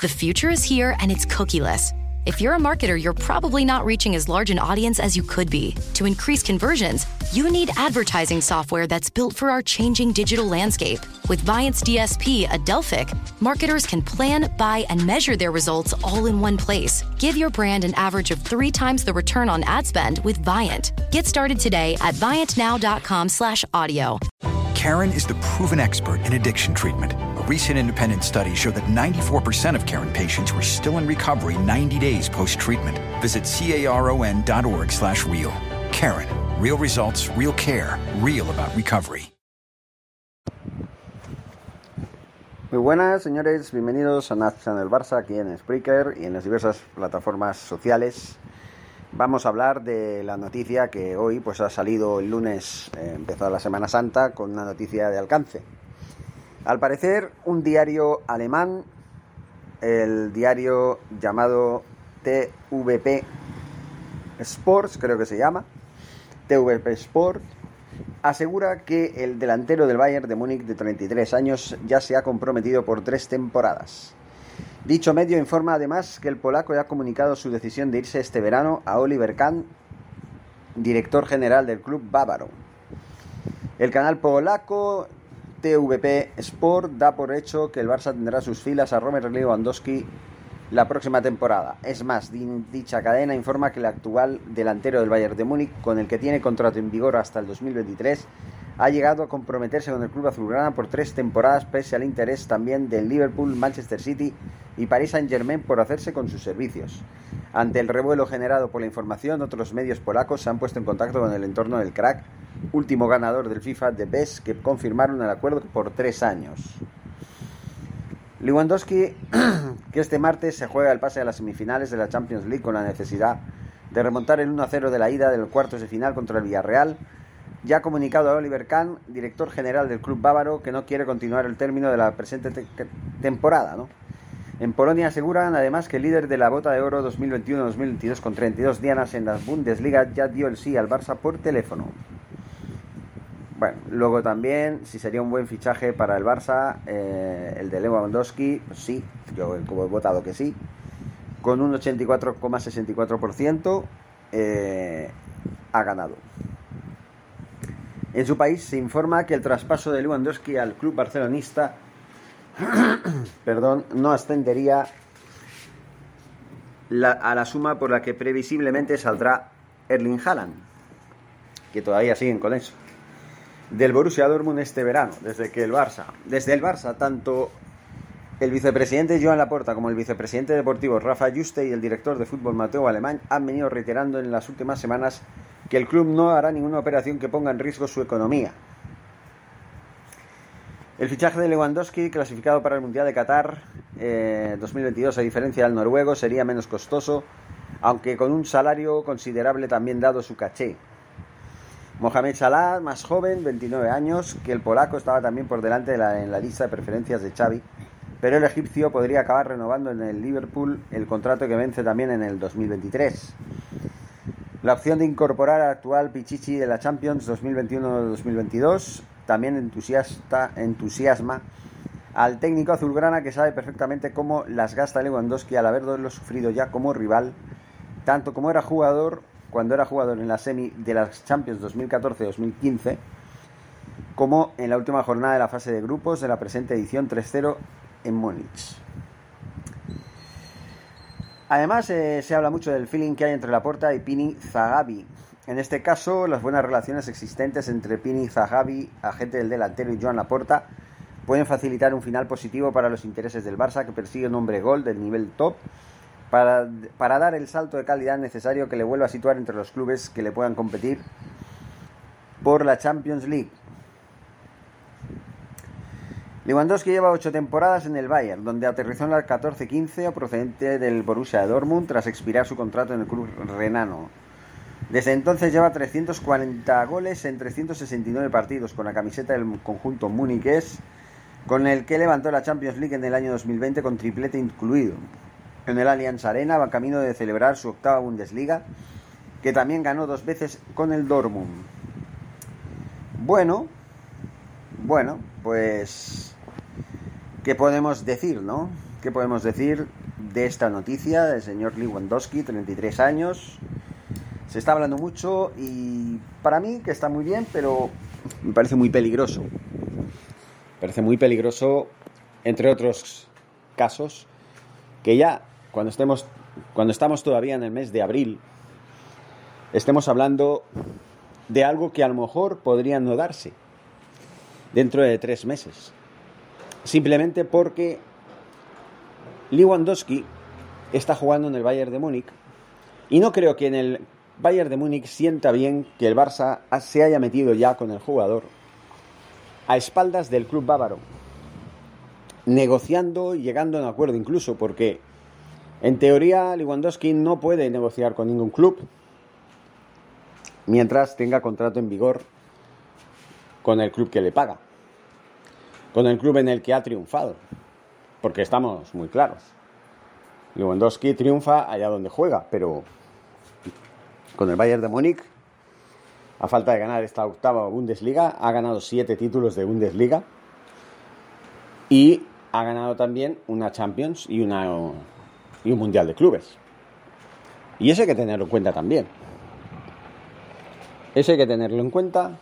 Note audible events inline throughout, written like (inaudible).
The future is here and it's cookieless. If you're a marketer, you're probably not reaching as large an audience as you could be. To increase conversions, you need advertising software that's built for our changing digital landscape. With Viant's DSP, Adelphic, marketers can plan, buy, and measure their results all in one place. Give your brand an average of three times the return on ad spend with Viant. Get started today at viantnow.com slash audio. Karen is the proven expert in addiction treatment. Recent independent study showed that 94% of Karen patients were still in recovery 90 days post-treatment. Visit caron.org slash real. Karen. Real results, real care, real about recovery. Muy buenas, señores. Bienvenidos a Nación del Barça aquí en Spreaker y en las diversas plataformas sociales. Vamos a hablar de la noticia que hoy pues ha salido el lunes, eh, empezó la Semana Santa, con una noticia de alcance. Al parecer, un diario alemán, el diario llamado TVP Sports, creo que se llama, TVP Sport, asegura que el delantero del Bayern de Múnich de 33 años ya se ha comprometido por tres temporadas. Dicho medio informa además que el polaco ya ha comunicado su decisión de irse este verano a Oliver Kahn, director general del club bávaro. El canal polaco TVP Sport da por hecho que el Barça tendrá sus filas a Robert Lewandowski la próxima temporada. Es más, dicha cadena informa que el actual delantero del Bayern de Múnich, con el que tiene contrato en vigor hasta el 2023, ha llegado a comprometerse con el club azulgrana por tres temporadas pese al interés también del Liverpool, Manchester City y Paris Saint-Germain por hacerse con sus servicios. Ante el revuelo generado por la información, otros medios polacos se han puesto en contacto con el entorno del crack, último ganador del FIFA de BES, que confirmaron el acuerdo por tres años. Lewandowski, (clears throat) que este martes se juega el pase a las semifinales de la Champions League con la necesidad de remontar el 1-0 de la ida del cuartos de final contra el Villarreal, ya ha comunicado a Oliver Kahn, director general del club bávaro, que no quiere continuar el término de la presente temporada. En Polonia aseguran además que el líder de la Bota de Oro 2021-2022 con 32 dianas en las Bundesliga ya dio el sí al Barça por teléfono. Bueno, luego también, si sería un buen fichaje para el Barça, eh, el de Lewandowski, pues sí, yo he votado que sí, con un 84,64% eh, ha ganado. En su país se informa que el traspaso de Lewandowski al club barcelonista (coughs) perdón, no ascendería a la suma por la que previsiblemente saldrá Erling Haaland, que todavía siguen con eso del Borussia Dortmund este verano, desde que el Barça, desde el Barça, tanto el vicepresidente Joan Laporta como el vicepresidente deportivo Rafa Juste y el director de fútbol Mateo Alemán han venido reiterando en las últimas semanas que el club no hará ninguna operación que ponga en riesgo su economía. El fichaje de Lewandowski, clasificado para el Mundial de Qatar 2022, eh, a diferencia del noruego, sería menos costoso, aunque con un salario considerable también dado su caché. Mohamed Salah, más joven, 29 años, que el polaco estaba también por delante en la lista de preferencias de Xavi, pero el egipcio podría acabar renovando en el Liverpool el contrato que vence también en el 2023. La opción de incorporar al actual Pichichi de la Champions 2021-2022 también entusiasma al técnico azulgrana que sabe perfectamente cómo las gasta Lewandowski al haberlo sufrido ya como rival, tanto como era jugador cuando era jugador en la semi de las Champions 2014-2015, como en la última jornada de la fase de grupos de la presente edición 3-0 en Múnich. Además, eh, se habla mucho del feeling que hay entre Laporta y Pini Zagabi. En este caso, las buenas relaciones existentes entre Pini Zagabi, agente del delantero, y Joan Laporta pueden facilitar un final positivo para los intereses del Barça, que persigue un hombre gol del nivel top para, dar el salto de calidad necesario que le vuelva a situar entre los clubes que le puedan competir por la Champions League. Lewandowski lleva ocho temporadas en el Bayern, donde aterrizó en la 14-15 procedente del Borussia Dortmund tras expirar su contrato en el club renano. Desde entonces lleva 340 goles en 369 partidos con la camiseta del conjunto muniqués, con el que levantó la Champions League en el año 2020 con triplete incluido en el Allianz Arena, va camino de celebrar su octava Bundesliga, que también ganó dos veces con el Dortmund. Bueno, bueno, pues, ¿qué podemos decir, no? ¿Qué podemos decir de esta noticia del señor Lewandowski, 33 años? Se está hablando mucho y para mí que está muy bien, pero me parece muy peligroso. Me parece muy peligroso, entre otros casos, que ya cuando estemos cuando estamos todavía en el mes de abril estemos hablando de algo que a lo mejor podría no darse dentro de tres meses. Simplemente porque Lewandowski está jugando en el Bayern de Múnich y no creo que en el Bayern de Múnich sienta bien que el Barça se haya metido ya con el jugador a espaldas del club bávaro, negociando y llegando a un acuerdo incluso, porque en teoría Lewandowski no puede negociar con ningún club mientras tenga contrato en vigor con el club que le paga, con el club en el que ha triunfado porque estamos muy claros. Lewandowski triunfa allá donde juega, pero con el Bayern de Múnich, a falta de ganar esta octava Bundesliga, ha ganado siete títulos de Bundesliga y ha ganado también una Champions y, una, y un Mundial de Clubes. Y eso hay que tenerlo en cuenta también. Eso hay que tenerlo en cuenta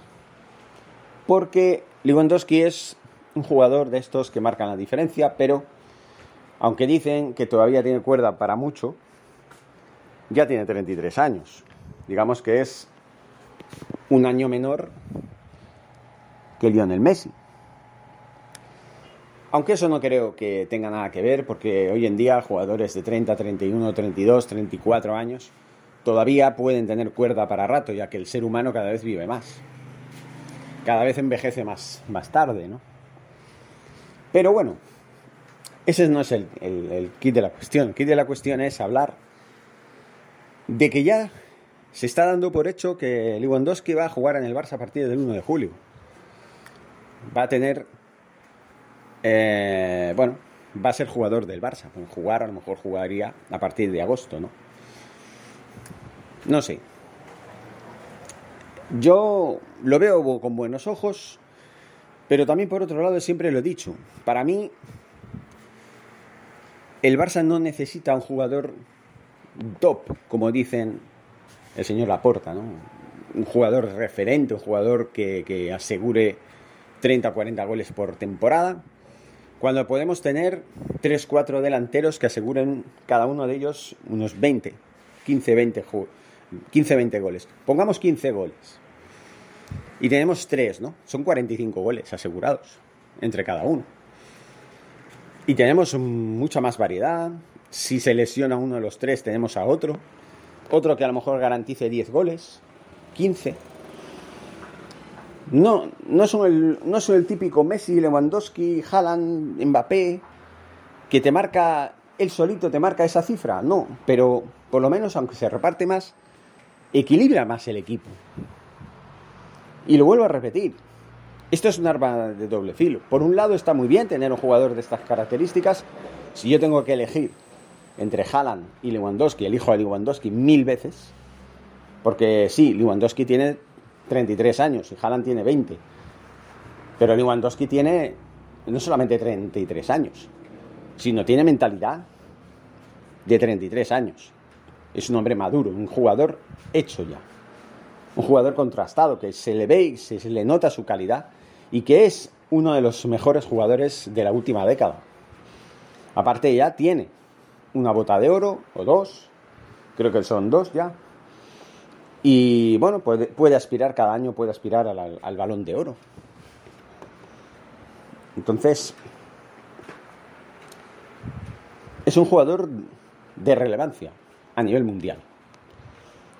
porque Lewandowski es un jugador de estos que marcan la diferencia, pero aunque dicen que todavía tiene cuerda para mucho, ya tiene 33 años. Digamos que es un año menor que Lionel Messi. Aunque eso no creo que tenga nada que ver, porque hoy en día jugadores de 30, 31, 32, 34 años todavía pueden tener cuerda para rato, ya que el ser humano cada vez vive más. Cada vez envejece más, más tarde, ¿no? Pero bueno, ese no es el, kit de la cuestión. El kit de la cuestión es hablar de que ya se está dando por hecho que Lewandowski va a jugar en el Barça a partir del 1 de julio. Va a tener. Eh, bueno, va a ser jugador del Barça. jugar, a lo mejor jugaría a partir de agosto, ¿no? No sé. Yo lo veo con buenos ojos. Pero también por otro lado siempre lo he dicho, para mí el Barça no necesita un jugador top, como dicen el señor Laporta, ¿no? Un jugador referente, un jugador que, asegure 30 o 40 goles por temporada, cuando podemos tener 3-4 delanteros que aseguren cada uno de ellos unos 20, 15-20 15, goles. Pongamos 15 goles. Y tenemos tres, ¿no? Son 45 goles asegurados entre cada uno. Y tenemos mucha más variedad. Si se lesiona uno de los tres, tenemos a otro. Otro que a lo mejor garantice 10 goles, 15. No, no, son el, no son el típico Messi, Lewandowski, Haaland, Mbappé, que te marca, él solito te marca esa cifra. No, pero por lo menos, aunque se reparte más, equilibra más el equipo. Y lo vuelvo a repetir. Esto es un arma de doble filo. Por un lado está muy bien tener un jugador de estas características. Si yo tengo que elegir entre Haaland y Lewandowski, elijo a Lewandowski mil veces. Porque sí, Lewandowski tiene 33 años y Haaland tiene 20. Pero Lewandowski tiene no solamente 33 años, sino tiene mentalidad de 33 años. Es un hombre maduro, un jugador hecho ya un jugador contrastado, que se le ve y se, le nota su calidad y que es uno de los mejores jugadores de la última década. Aparte ya tiene una bota de oro o dos, creo que son dos ya. Y bueno, puede, aspirar cada año, puede aspirar al balón de oro. Entonces, es un jugador de relevancia a nivel mundial.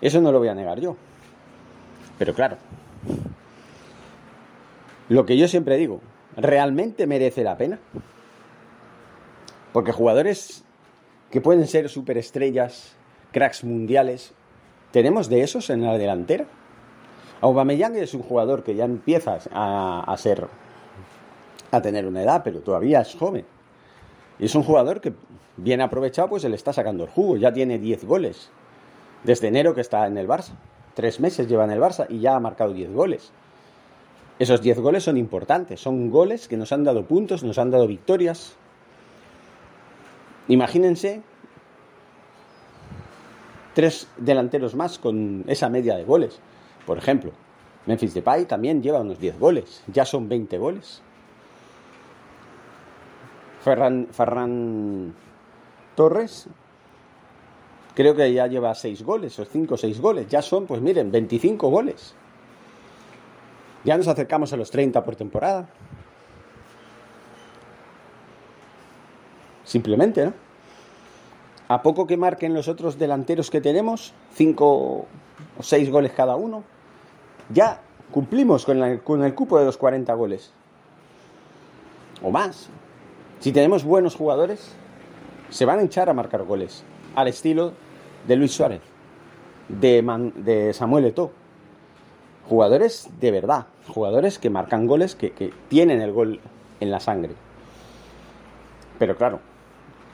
Eso no lo voy a negar yo. Pero claro, lo que yo siempre digo, ¿realmente merece la pena? Porque jugadores que pueden ser superestrellas, cracks mundiales, ¿tenemos de esos en la delantera? Aubameyang es un jugador que ya empieza a, a ser a tener una edad, pero todavía es joven. Y es un jugador que, bien aprovechado, pues le está sacando el jugo. Ya tiene 10 goles desde enero que está en el Barça tres meses lleva en el Barça y ya ha marcado 10 goles. Esos 10 goles son importantes, son goles que nos han dado puntos, nos han dado victorias. Imagínense tres delanteros más con esa media de goles. Por ejemplo, Memphis Depay también lleva unos 10 goles, ya son 20 goles. Ferran, Torres creo que ya lleva 6 goles, o 5 o 6 goles, ya son, pues miren, 25 goles. Ya nos acercamos a los 30 por temporada. Simplemente, ¿no? A poco que marquen los otros delanteros que tenemos, 5 o 6 goles cada uno, ya cumplimos con, con el cupo de los 40 goles. O más. Si tenemos buenos jugadores, se van a echar a marcar goles. Al estilo de Luis Suárez, de, de Samuel Eto'o. Jugadores de verdad, jugadores que marcan goles, que, que tienen el gol en la sangre. Pero claro,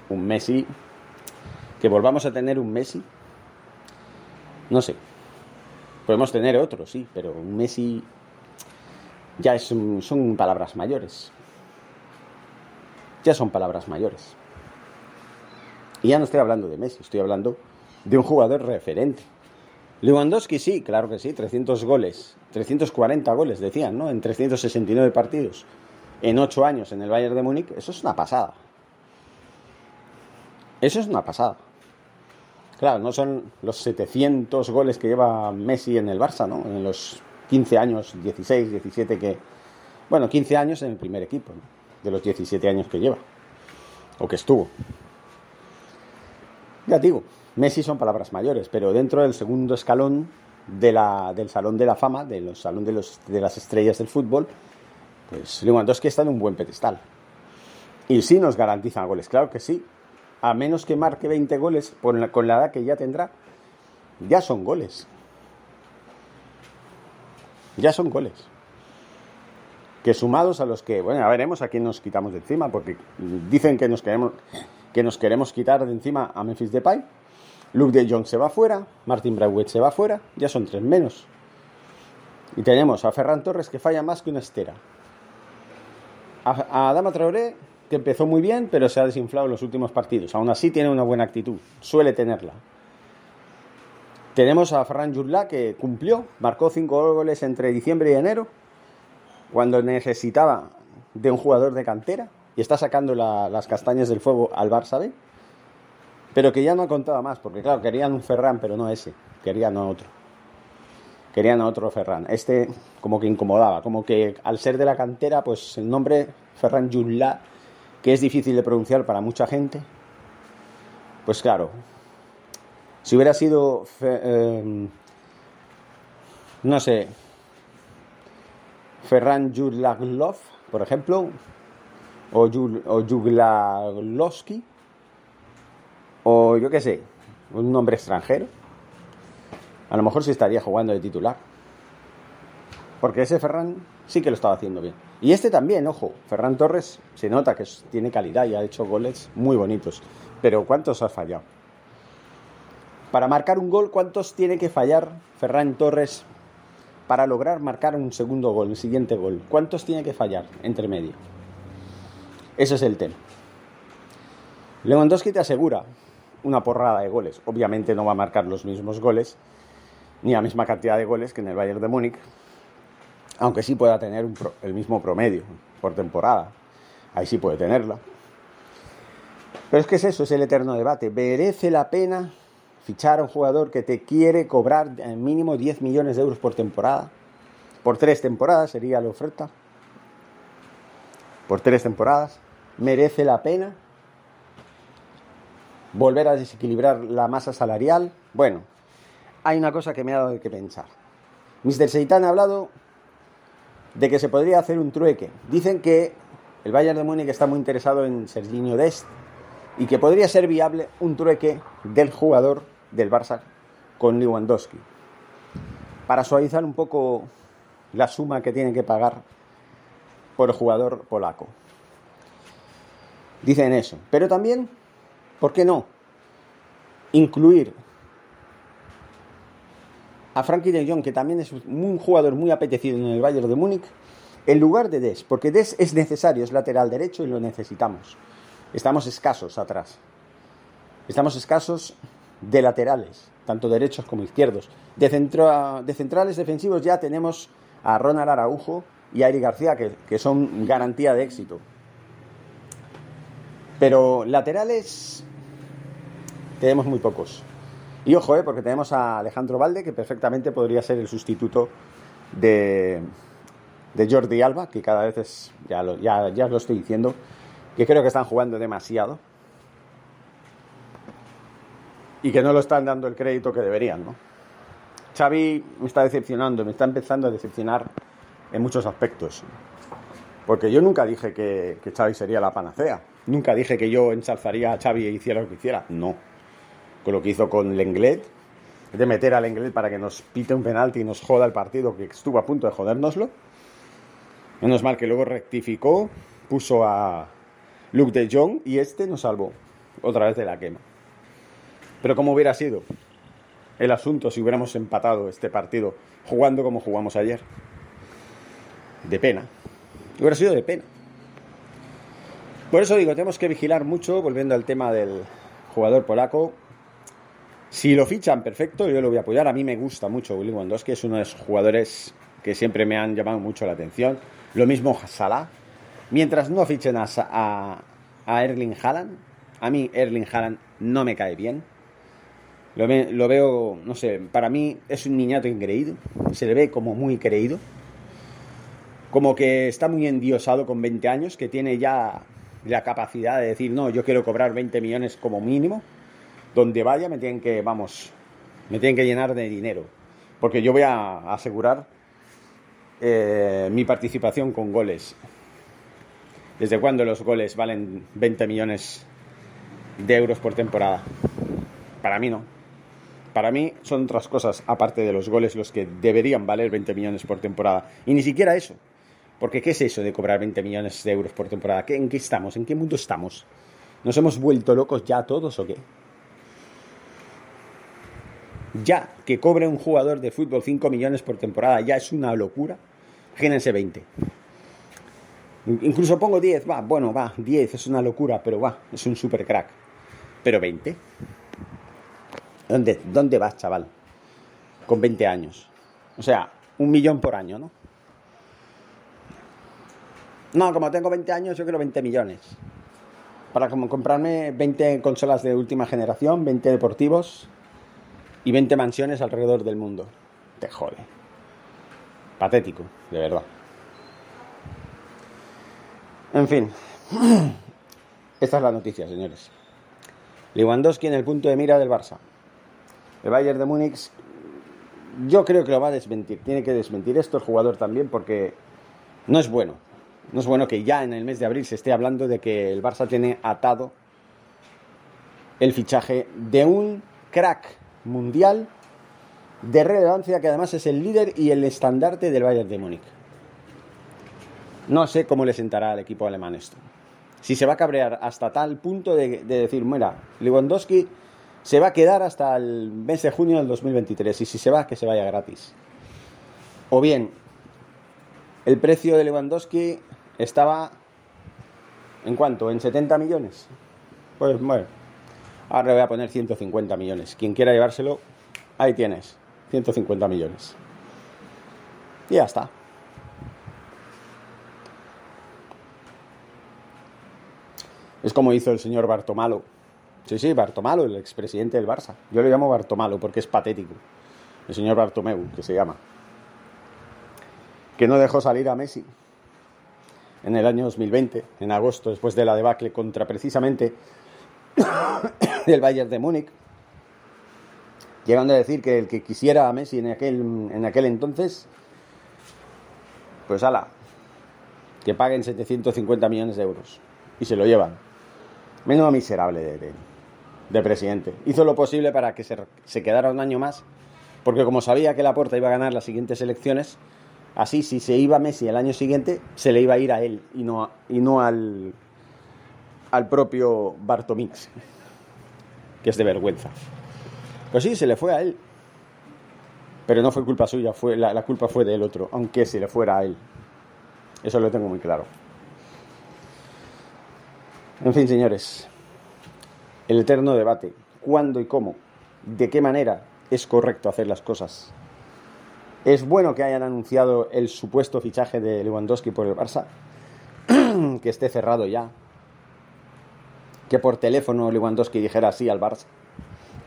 un Messi, que volvamos a tener un Messi, no sé. Podemos tener otro, sí, pero un Messi ya es, son palabras mayores. Ya son palabras mayores. Y ya no estoy hablando de Messi, estoy hablando de un jugador referente. Lewandowski sí, claro que sí, 300 goles, 340 goles decían, ¿no? En 369 partidos, en 8 años en el Bayern de Múnich, eso es una pasada. Eso es una pasada. Claro, no son los 700 goles que lleva Messi en el Barça, ¿no? En los 15 años, 16, 17 que... Bueno, 15 años en el primer equipo, ¿no? de los 17 años que lleva, o que estuvo. Ya digo, Messi son palabras mayores, pero dentro del segundo escalón de la, del Salón de la Fama, del Salón de, los, de las Estrellas del Fútbol, pues Lewandowski está en un buen pedestal. Y sí nos garantizan goles, claro que sí. A menos que marque 20 goles con la, edad que ya tendrá, ya son goles. Ya son goles. Que sumados a los que, bueno, ya veremos a quién nos quitamos de encima, porque dicen que nos queremos, que nos queremos quitar de encima a Memphis Depay, Luke de Jong se va fuera, Martin Braithwaite se va fuera, ya son tres menos. Y tenemos a Ferran Torres que falla más que una estera. A, Adama Traoré, que empezó muy bien, pero se ha desinflado en los últimos partidos. Aún así tiene una buena actitud, suele tenerla. Tenemos a Ferran Jurla que cumplió, marcó cinco goles entre diciembre y enero, cuando necesitaba de un jugador de cantera, y está sacando las castañas del fuego al Barça pero que ya no contaba más, porque claro, querían un Ferran, pero no ese, querían a otro. Querían a otro Ferran. Este como que incomodaba, como que al ser de la cantera, pues el nombre Ferran Junla, que es difícil de pronunciar para mucha gente, pues claro, si hubiera sido, eh, no sé, Ferran Jurlaglov, por ejemplo, o, Juglaglowski, o yo qué sé, un nombre extranjero, a lo mejor sí estaría jugando de titular. Porque ese Ferran sí que lo estaba haciendo bien. Y este también, ojo, Ferran Torres se nota que tiene calidad y ha hecho goles muy bonitos. Pero ¿cuántos ha fallado? Para marcar un gol, ¿cuántos tiene que fallar Ferran Torres para lograr marcar un segundo gol, el siguiente gol? ¿Cuántos tiene que fallar entre medio? Ese es el tema. Lewandowski te asegura una porrada de goles. Obviamente no va a marcar los mismos goles, ni la misma cantidad de goles que en el Bayern de Múnich, aunque sí pueda tener el mismo promedio por temporada. Ahí sí puede tenerla. Pero es que es eso, es el eterno debate. ¿Merece la pena fichar a un jugador que te quiere cobrar al mínimo 10 millones de euros por temporada? Por tres temporadas sería la oferta. Por tres temporadas. ¿Merece la pena? volver a desequilibrar la masa salarial. Bueno, hay una cosa que me ha dado que pensar. Mr. Seitan ha hablado de que se podría hacer un trueque. Dicen que el Bayern de Múnich está muy interesado en Serginho Dest y que podría ser viable un trueque del jugador del Barça con Lewandowski. Para suavizar un poco la suma que tienen que pagar por el jugador polaco. Dicen eso. Pero también ¿Por qué no? Incluir a Frankie de Jong, que también es un jugador muy apetecido en el Bayern de Múnich, en lugar de Des, porque Des es necesario, es lateral derecho y lo necesitamos. Estamos escasos atrás. Estamos escasos de laterales, tanto derechos como izquierdos. De, centro, de centrales defensivos ya tenemos a Ronald Araujo y a Eric García, que, que son garantía de éxito. Pero laterales tenemos muy pocos. Y ojo, eh, porque tenemos a Alejandro Valde, que perfectamente podría ser el sustituto de, Jordi Alba, que cada vez es, ya lo, ya, ya lo estoy diciendo, que creo que están jugando demasiado y que no lo están dando el crédito que deberían, ¿no? Xavi me está decepcionando, me está empezando a decepcionar en muchos aspectos. Porque yo nunca dije que, que Xavi sería la panacea. Nunca dije que yo ensalzaría a Xavi e hiciera lo que hiciera. No. Con lo que hizo con Lenglet, de meter a Lenglet para que nos pite un penalti y nos joda el partido, que estuvo a punto de jodérnoslo. Menos mal que luego rectificó, puso a Luke de Jong y este nos salvó otra vez de la quema. Pero ¿cómo hubiera sido el asunto si hubiéramos empatado este partido jugando como jugamos ayer? De pena. Hubiera sido de pena. Por eso digo, tenemos que vigilar mucho, volviendo al tema del jugador polaco. Si lo fichan, perfecto, yo lo voy a apoyar. A mí me gusta mucho Willy Wondowski, es uno de los jugadores que siempre me han llamado mucho la atención. Lo mismo Salah. Mientras no fichen a, a, Erling Haaland, a mí Erling Haaland no me cae bien. Lo, lo, veo, no sé, para mí es un niñato increíble. Se le ve como muy creído. Como que está muy endiosado con 20 años, que tiene ya la capacidad de decir, no, yo quiero cobrar 20 millones como mínimo. Donde vaya me tienen que, vamos, me tienen que llenar de dinero. Porque yo voy a asegurar eh, mi participación con goles. ¿Desde cuándo los goles valen 20 millones de euros por temporada? Para mí no. Para mí son otras cosas, aparte de los goles, los que deberían valer 20 millones por temporada. Y ni siquiera eso. Porque ¿qué es eso de cobrar 20 millones de euros por temporada? ¿En qué estamos? ¿En qué mundo estamos? ¿Nos hemos vuelto locos ya todos o qué? Ya que cobre un jugador de fútbol 5 millones por temporada ya es una locura. Imagínense 20. Incluso pongo 10, va, bueno, va, 10 es una locura, pero va, es un super crack. Pero 20. ¿Dónde, ¿Dónde vas, chaval? Con 20 años. O sea, un millón por año, ¿no? No, como tengo 20 años, yo quiero 20 millones. Para como comprarme 20 consolas de última generación, 20 deportivos y 20 mansiones alrededor del mundo. Te jode. Patético, de verdad. En fin. (clears throat) Esta es la noticia, señores. Lewandowski en el punto de mira del Barça. El Bayern de Múnich, yo creo que lo va a desmentir. Tiene que desmentir esto el jugador también porque no es bueno. No es bueno que ya en el mes de abril se esté hablando de que el Barça tiene atado el fichaje de un crack mundial de relevancia que además es el líder y el estandarte del Bayern de Múnich. No sé cómo le sentará al equipo alemán esto. Si se va a cabrear hasta tal punto de, de decir, mira, Lewandowski se va a quedar hasta el mes de junio del 2023 y si se va, que se vaya gratis. O bien, el precio de Lewandowski estaba en cuánto, en 70 millones. Pues bueno, ahora le voy a poner 150 millones. Quien quiera llevárselo, ahí tienes, 150 millones. Y ya está. Es como hizo el señor Bartomalo Sí, sí, Bartomalo, el expresidente del Barça. Yo le llamo Bartomalo porque es patético. El señor Bartomeu, que se llama. Que no dejó salir a Messi en el año 2020, en agosto, después de la debacle contra precisamente (coughs) el Bayern de Múnich. Llegando a decir que el que quisiera a Messi en aquel, en aquel entonces, pues ala, que paguen 750 millones de euros. Y se lo llevan. Menos miserable de, de, de presidente. Hizo lo posible para que se, se, quedara un año más, porque como sabía que Laporta iba a ganar las siguientes elecciones, así si se iba Messi el año siguiente, se le iba a ir a él y no, y no al, al propio Bartomix, que es de vergüenza. Pues sí, se le fue a él. Pero no fue culpa suya, fue, la, la culpa fue del otro, aunque se le fuera a él. Eso lo tengo muy claro. En fin, señores, el eterno debate, cuándo y cómo, de qué manera es correcto hacer las cosas. Es bueno que hayan anunciado el supuesto fichaje de Lewandowski por el Barça, (clears throat) que esté cerrado ya, que por teléfono Lewandowski dijera sí al Barça.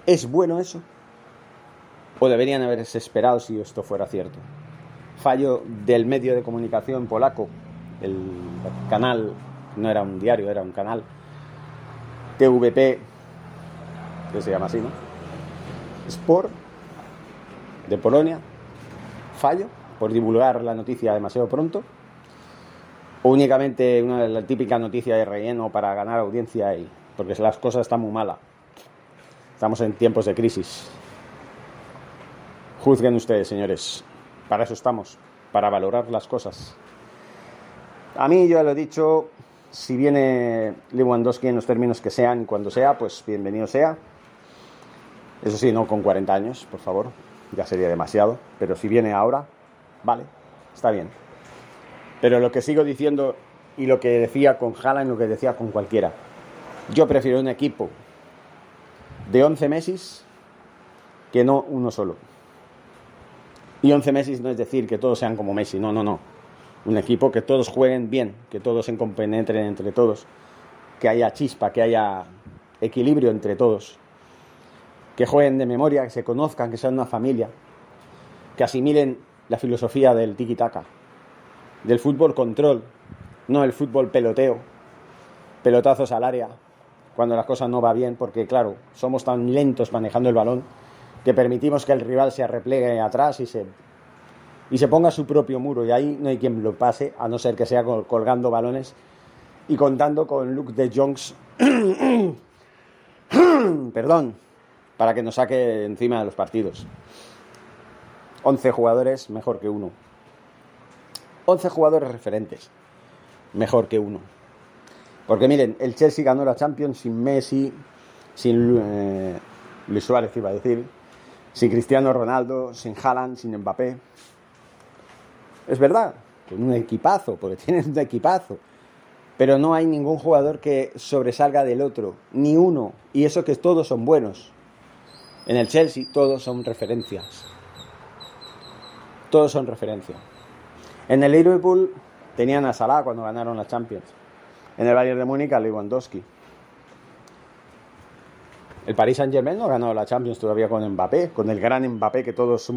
¿Es bueno eso? ¿O deberían haberse esperado si esto fuera cierto? Fallo del medio de comunicación polaco, el canal, no era un diario, era un canal, TVP, que se llama así, ¿no? Sport, de Polonia, fallo por divulgar la noticia demasiado pronto, o únicamente una la típica noticia de relleno para ganar audiencia y porque las cosas están muy malas. Estamos en tiempos de crisis. Juzguen ustedes, señores. Para eso estamos, para valorar las cosas. A mí, ya lo he dicho, si viene Lewandowski en los términos que sean y cuando sea, pues bienvenido sea. Eso sí, no con 40 años, por favor, ya sería demasiado. Pero si viene ahora, vale, está bien. Pero lo que sigo diciendo y lo que decía con Haaland, lo que decía con cualquiera, yo prefiero un equipo de 11 Messi que no uno solo. Y 11 Messi no es decir que todos sean como Messi, no, no, no. Un equipo que todos jueguen bien, que todos se compenetren entre todos, que haya chispa, que haya equilibrio entre todos, que jueguen de memoria, que se conozcan, que sean una familia, que asimilen la filosofía del tiki-taka, del fútbol control, no el fútbol peloteo, pelotazos al área, cuando las cosas no va bien, porque claro, somos tan lentos manejando el balón que permitimos que el rival se arreplegue atrás y se, y se ponga su propio muro, y ahí no hay quien lo pase, a no ser que sea colgando balones y contando con Luke de Jongs, (coughs) perdón, para que nos saque encima de los partidos. 11 jugadores mejor que uno. 11 jugadores referentes mejor que uno. Porque miren, el Chelsea ganó la Champions sin Messi, sin eh, Luis Suárez, iba a decir, sin Cristiano Ronaldo, sin Haaland, sin Mbappé. Es verdad, con un equipazo, porque (laughs) tienen un equipazo. Pero no hay ningún jugador que sobresalga del otro, ni uno. Y eso que todos son buenos. En el Chelsea todos son referencias. Todos son referencias. En el Liverpool tenían a Salah cuando ganaron la Champions. En el Bayern de Múnich a Lewandowski. El Paris Saint Germain no ganado la Champions todavía con Mbappé, con el gran Mbappé que todos,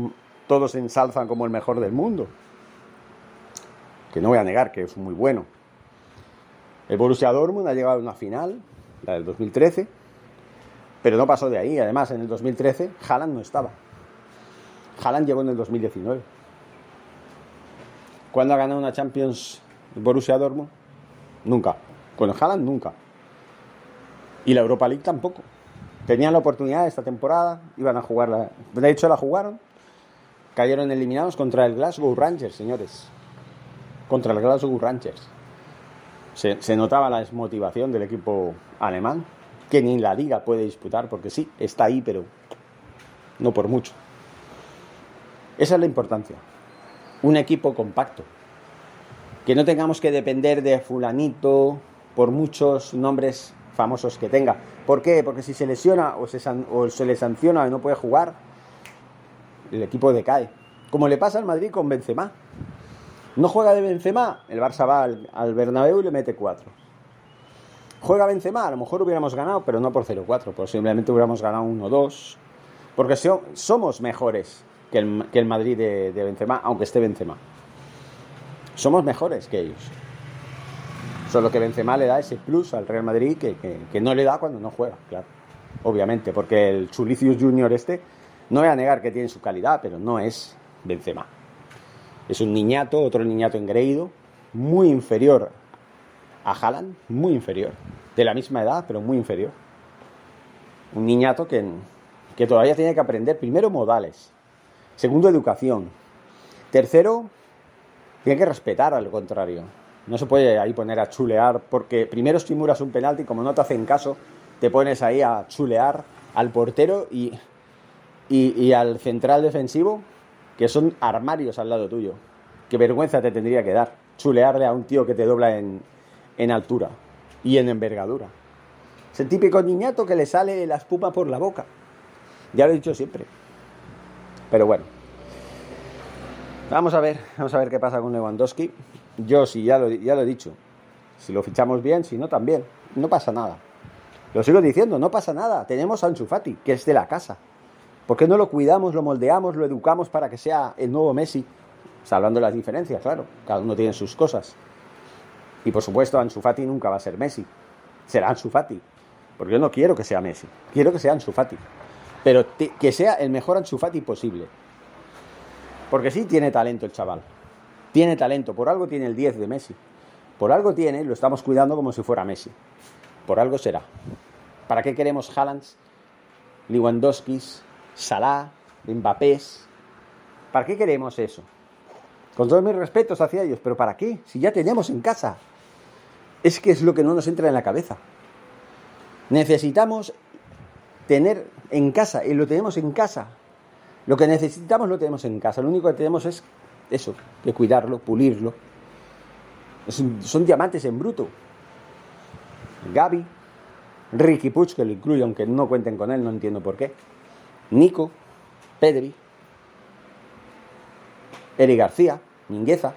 todos ensalzan como el mejor del mundo. Que no voy a negar que es muy bueno. El Borussia Dortmund ha llegado a una final, la del 2013, pero no pasó de ahí. Además, en el 2013 Haaland no estaba. Haaland llegó en el 2019. ¿Cuándo ha ganado una Champions el Borussia Dortmund? Nunca. Con Haaland nunca. Y la Europa League tampoco. Tenían la oportunidad esta temporada, iban a jugarla. De hecho, la jugaron. Cayeron eliminados contra el Glasgow Rangers, señores. Contra el Glasgow Rangers. Se notaba la desmotivación del equipo alemán, que ni la liga puede disputar, porque sí, está ahí, pero no por mucho. Esa es la importancia. Un equipo compacto, que no tengamos que depender de fulanito por muchos nombres famosos que tenga. ¿Por qué? Porque si se lesiona o se, le sanciona y no puede jugar, el equipo decae. Como le pasa al Madrid con Benzema. No juega de Benzema, el Barça va al, al Bernabéu y le mete 4. Juega Benzema, a lo mejor hubiéramos ganado, pero no por 0-4, posiblemente hubiéramos ganado 1-2. Porque so, somos mejores que el, que el Madrid de, de Benzema, aunque esté Benzema. Somos mejores que ellos. Solo que Benzema le da ese plus al Real Madrid que, que, no le da cuando no juega, claro. Obviamente, porque el Chulicius Junior este, no voy a negar que tiene su calidad, pero no es Benzema. Es un niñato, otro niñato engreído, muy inferior a Haaland, muy inferior. De la misma edad, pero muy inferior. Un niñato que, que todavía tiene que aprender, primero, modales. Segundo, educación. Tercero, tiene que respetar al contrario. No se puede ahí poner a chulear, porque primero estimulas un penalti, como no te hacen caso, te pones ahí a chulear al portero y, y, al central defensivo, que son armarios al lado tuyo. Qué vergüenza te tendría que dar chulearle a un tío que te dobla en, en altura y en envergadura. Es el típico niñato que le sale la espuma por la boca. Ya lo he dicho siempre. Pero bueno. Vamos a ver, vamos a ver qué pasa con Lewandowski. Yo sí, ya lo, ya lo he dicho. Si lo fichamos bien, si no, también. No pasa nada. Lo sigo diciendo, no pasa nada. Tenemos a Ansu Fati, que es de la casa. ¿Por qué no lo cuidamos, lo moldeamos, lo educamos para que sea el nuevo Messi? Salvando las diferencias, claro. Cada uno tiene sus cosas. Y por supuesto, Ansu Fati nunca va a ser Messi. Será Ansu Fati. Porque yo no quiero que sea Messi. Quiero que sea Ansu Fati. Pero que sea el mejor Ansu Fati posible. Porque sí tiene talento el chaval. Tiene talento. Por algo tiene el 10 de Messi. Por algo tiene, lo estamos cuidando como si fuera Messi. Por algo será. ¿Para qué queremos Haalands, Lewandowski's, Salah, Mbappés? ¿Para qué queremos eso? Con todos mis respetos hacia ellos, pero ¿para qué? Si ya tenemos en casa. Es que es lo que no nos entra en la cabeza. Necesitamos tener en casa, y lo tenemos en casa. Lo que necesitamos lo tenemos en casa. Lo único que tenemos es eso, que cuidarlo, pulirlo. son diamantes en bruto. Gaby, Ricky Puig, que lo incluyo, aunque no cuenten con él, no entiendo por qué. Nico, Pedri, Eri García, Mingueza,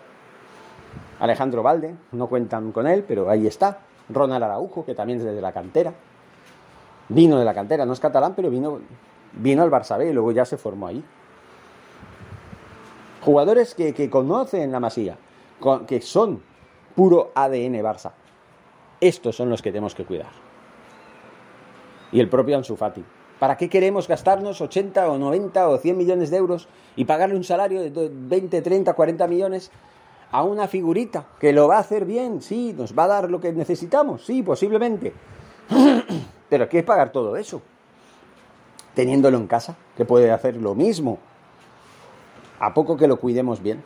Alejandro Valde, no cuentan con él, pero ahí está. Ronald Araujo, que también es desde la cantera. Vino de la cantera, no es catalán, pero vino, vino al Barça y luego ya se formó ahí. Jugadores que, conocen la masía, que son puro ADN Barça. Estos son los que tenemos que cuidar. Y el propio Ansu Fati. ¿Para qué queremos gastarnos 80 o 90 o 100 millones de euros y pagarle un salario de 20, 30, 40 millones a una figurita que lo va a hacer bien? Sí, nos va a dar lo que necesitamos, sí, posiblemente. (clears throat) Pero ¿qué es pagar todo eso? Teniéndolo en casa, que puede hacer lo mismo. A poco que lo cuidemos bien.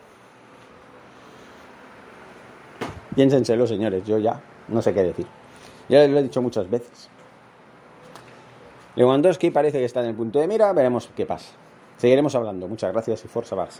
Piénsenselo, señores, yo ya no sé qué decir. Ya lo he dicho muchas veces. Lewandowski parece que está en el punto de mira, veremos qué pasa. Seguiremos hablando. Muchas gracias y Forza Barça.